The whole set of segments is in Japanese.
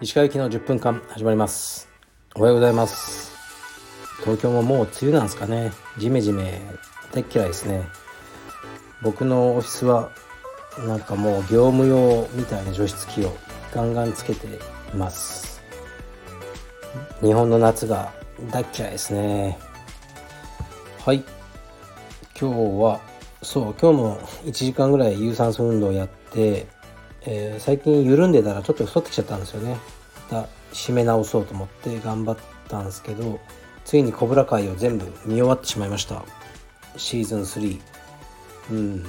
石川行きの10分間始まります。おはようございます。東京ももう梅雨なんですかね。ジメジメ。大嫌いですね。僕のオフィスはなんかもう業務用みたいな除湿機をガンガンつけています。日本の夏が大嫌いですね。はい。今日はそう今日も1時間ぐらい有酸素運動をやって、えー、最近緩んでたらちょっと太ってきちゃったんですよね。また締め直そうと思って頑張ったんですけどついにコブラ会を全部見終わってしまいました。シーズン3うん。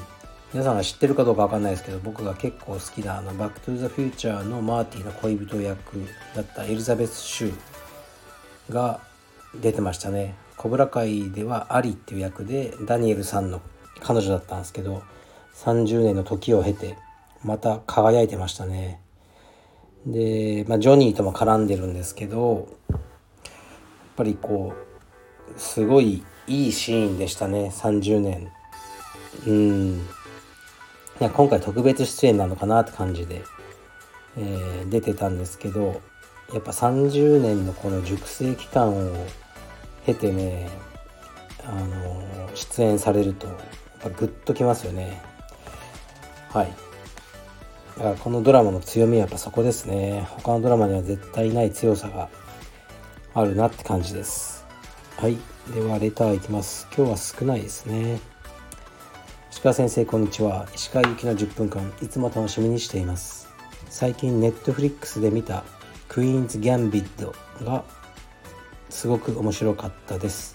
皆さんが知ってるかどうかわかんないですけど僕が結構好きなあのバックトゥザフューチャーのマーティーの恋人役だったエリザベス・シューが出てましたね。コブラ会ではアリっていう役でダニエルさんの彼女だったんですけど30年の時を経てまた輝いてましたね。で、まあ、ジョニーとも絡んでるんですけどやっぱりこうすごいいいシーンでしたね30年。うん。いや今回特別出演なのかなって感じで、えー、出てたんですけどやっぱ30年のこの熟成期間を経てねあの出演されるとぱグッときますよね。はい。だからこのドラマの強みはやっぱそこですね。他のドラマには絶対ない強さがあるなって感じです。はい。ではレターいきます。今日は少ないですね。石川先生こんにちは。石川行きの10分間いつも楽しみにしています。最近ネットフリックスで見たクイーンズ・ギャンビッドがすごく面白かったです、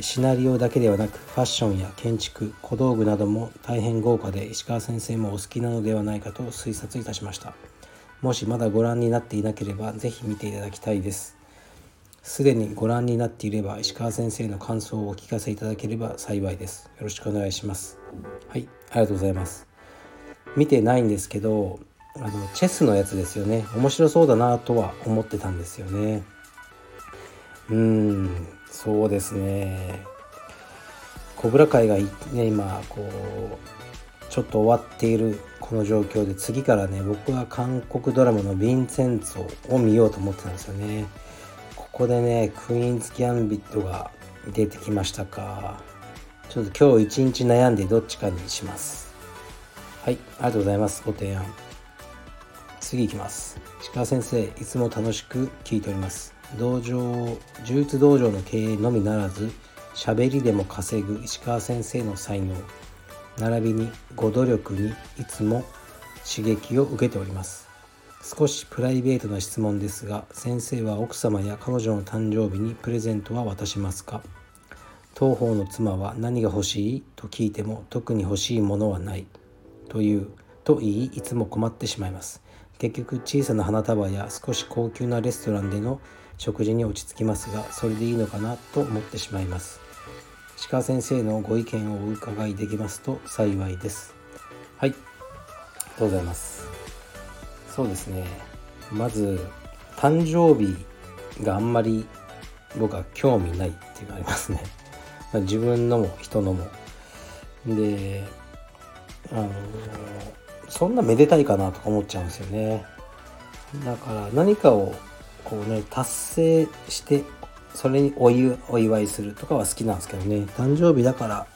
シナリオだけではなくファッションや建築小道具なども大変豪華で石川先生もお好きなのではないかと推察いたしました。もしまだご覧になっていなければ是非見ていただきたいです。すでにご覧になっていれば石川先生の感想をお聞かせいただければ幸いです。よろしくお願いします。はいありがとうございます。見てないんですけどあのチェスのやつですよね。面白そうだなとは思ってたんですよね。うん。そうですね。コブラ会がね今こうちょっと終わっているこの状況で次からね僕は韓国ドラマの「ヴィンセンツォ」を見ようと思ってたんですよね。ここでねクイーンズ・ギャンビットが出てきましたか。ちょっと今日一日悩んでどっちかにします。はいありがとうございますご提案。次いきます。鹿先生いつも楽しく聞いております。道場柔術道場の経営のみならず喋りでも稼ぐ石川先生の才能並びにご努力にいつも刺激を受けております。少しプライベートな質問ですが先生は奥様や彼女の誕生日にプレゼントは渡しますか？当方の妻は何が欲しい？と聞いても特に欲しいものはない。というと言いいつも困ってしまいます。結局小さな花束や少し高級なレストランでの食事に落ち着きますがそれでいいのかなと思ってしまいます。鹿先生のご意見をお伺いできますと幸いです。はい。ありがとうございます。そうですね。まず誕生日があんまり僕は興味ないっていうのがありますね、自分のも人のも。であのそんなめでたいかなとか思っちゃうんですよね。だから何かをこうね達成してそれにお祝いするとかは好きなんですけどね。誕生日だから、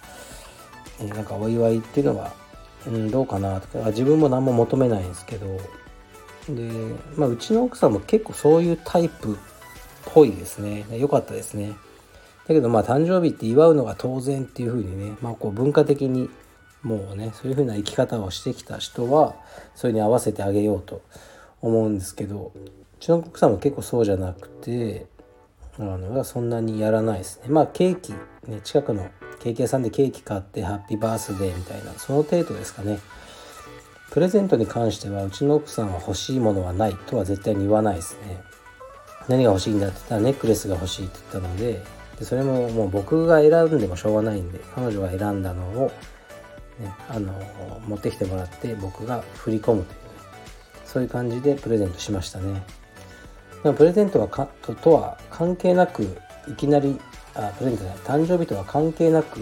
えなんかお祝いっていうのは、うん、どうかなとか。自分も何も求めないんですけど。で、まあ、うちの奥さんも結構そういうタイプっぽいですね。良かったですね。だけどまあ誕生日って祝うのが当然っていう風にね、まあ、こう文化的にもうねそういう風な生き方をしてきた人はそれに合わせてあげようと思うんですけどうちの奥さんも結構そうじゃなくてあのそんなにやらないですね。まあケーキね近くのケーキ屋さんでケーキ買ってハッピーバースデーみたいなその程度ですかね。プレゼントに関してはうちの奥さんは欲しいものはないとは絶対に言わないですね。何が欲しいんだって言ったらネックレスが欲しいって言ったのででそれももう僕が選んでもしょうがないんで彼女が選んだのを、あの持ってきてもらって僕が振り込むというねそういう感じでプレゼントしましたね。プレゼントはかととは関係なくいきなりあプレゼントじゃない誕生日とは関係なく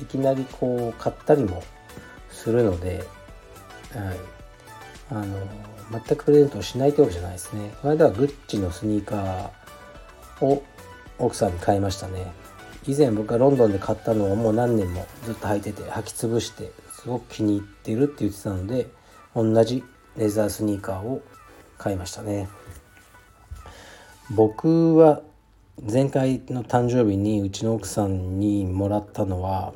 いきなりこう買ったりもするので、はい、あの全くプレゼントをしないってわけじゃないですね。この間はグッチのスニーカーを奥さんに買いましたね。以前僕がロンドンで買ったのをもう何年もずっと履いてて履き潰してすごく気に入ってるって言ってたので同じレザースニーカーを買いましたね。僕は前回の誕生日にうちの奥さんにもらったのは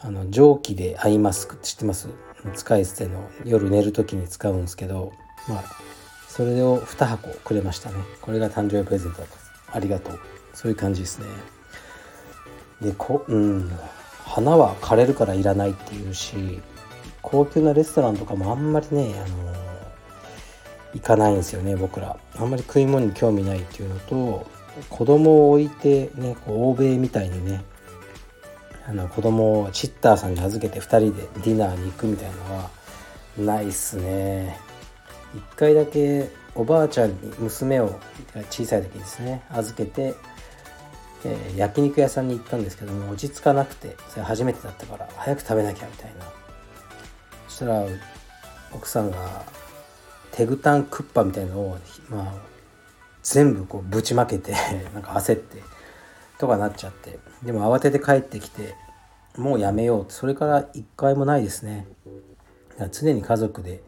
あの蒸気でアイマスクって知ってます？使い捨ての夜寝る時に使うんですけどまあそれを2箱くれましたね。これが誕生日プレゼントだったありがとう。そういう感じですね。でこうん。花は枯れるからいらないっていうし高級なレストランとかもあんまりねあの行かないんですよね僕ら。あんまり食い物に興味ないっていうのと子供を置いてねこう欧米みたいにねあの子供をチッターさんに預けて2人でディナーに行くみたいなのはないっすね。一回だけおばあちゃんに娘を小さい時ですね預けて、えー、焼肉屋さんに行ったんですけども落ち着かなくてそれ初めてだったから早く食べなきゃみたいな。そしたら奥さんがテグタンクッパみたいのをまあ全部こうぶちまけて なんか焦ってとかなっちゃって。でも慌てて帰ってきてもうやめようそれから一回もないですね。常に家族で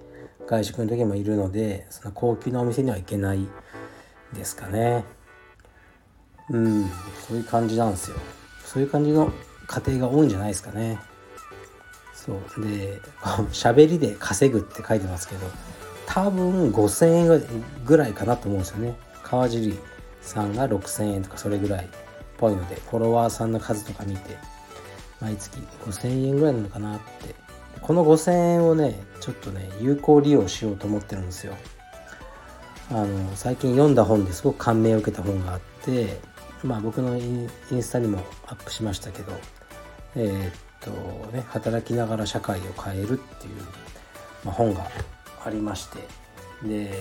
外食の時もいるのでその高級なお店には行けないですかね。うん。そういう感じなんですよ。そういう感じの家庭が多いんじゃないですかね。そう。で 喋りで稼ぐって書いてますけど多分5000円ぐらいかなと思うんですよね。川尻さんが6000円とかそれぐらいっぽいのでフォロワーさんの数とか見て毎月5000円ぐらいなのかなって。この5000円をねちょっとね有効利用しようと思ってるんですよ。あの最近読んだ本ですごく感銘を受けた本があってまあ僕のインスタにもアップしましたけどえー、っとね働きながら社会を変えるっていう、まあ、本がありましてで、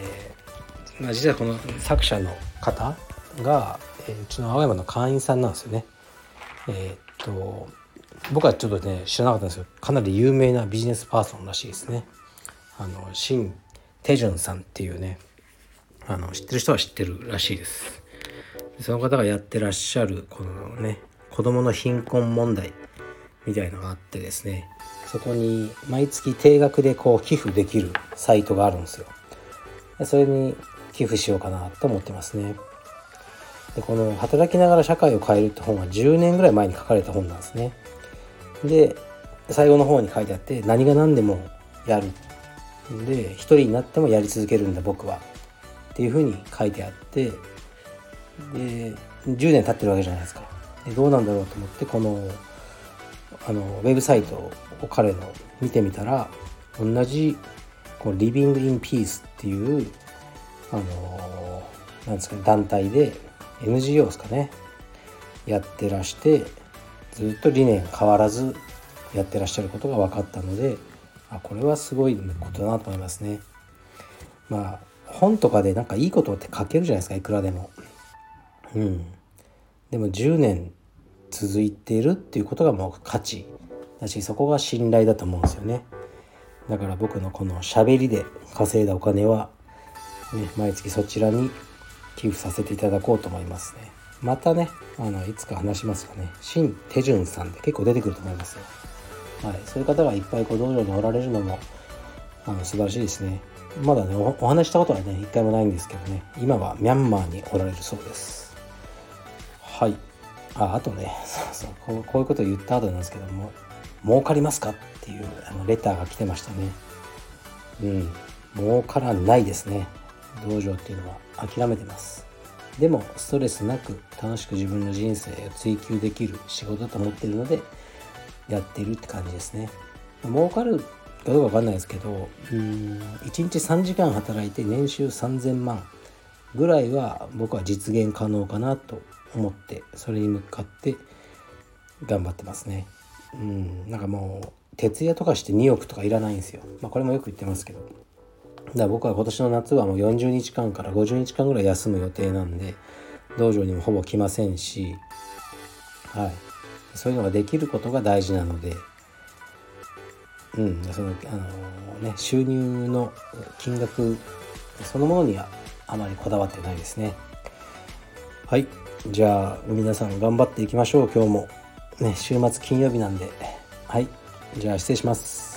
まあ、実はこの作者の方が、えー、うちの青山の会員さんなんですよね。えー、っと僕はちょっとね知らなかったんですけどかなり有名なビジネスパーソンらしいですね。あのシン・テジュンさんっていうねあの知ってる人は知ってるらしいです。その方がやってらっしゃるこのね子供の貧困問題みたいのがあってですねそこに毎月定額でこう寄付できるサイトがあるんですよ。それに寄付しようかなと思ってますね。でこの「働きながら社会を変える」って本は10年ぐらい前に書かれた本なんですね。で最後の方に書いてあって何が何でもやる。で一人になってもやり続けるんだ僕は。っていうふうに書いてあってで10年経ってるわけじゃないですか。でどうなんだろうと思ってこのあのウェブサイトを彼の見てみたら同じこうリビング・イン・ピースっていうあのなんですかね団体で NGO ですかねやってらしてずっと理念変わらずやってらっしゃることが分かったのであこれはすごいことだなと思いますね。まあ本とかでなんかいいことって書けるじゃないですかいくらでも。うん。でも10年続いているっていうことがもう価値。だしそこが信頼だと思うんですよね。だから僕のこのしゃべりで稼いだお金は、ね、毎月そちらに寄付させていただこうと思いますね。またねあのいつか話しますかね。新手順さんで結構出てくると思いますよ。はい、そういう方がいっぱいこう道場におられるのもあの素晴らしいですね。まだねお話したことはね一回もないんですけどね。今はミャンマーにおられるそうです。はい。ああとね そうそうこうこういうことを言った後なんですけども儲かりますかっていうあのレターが来てましたね。うん。儲からないですね。道場っていうのは諦めてます。でもストレスなく楽しく自分の人生を追求できる仕事だと思ってるのでやってるって感じですね。儲かるかどうかわかんないですけどうん1日3時間働いて年収3000万ぐらいは僕は実現可能かなと思ってそれに向かって頑張ってますね。うん。なんかもう徹夜とかして2億とかいらないんですよ。まあこれもよく言ってますけど。だから僕は今年の夏はもう40日間から50日間ぐらい休む予定なんで道場にもほぼ来ませんしはい。そういうのができることが大事なので。うん。そのあのね収入の金額そのものにはあまりこだわってないですね。はい。じゃあ皆さん頑張っていきましょう。今日もね週末金曜日なんで。はい。じゃあ失礼します。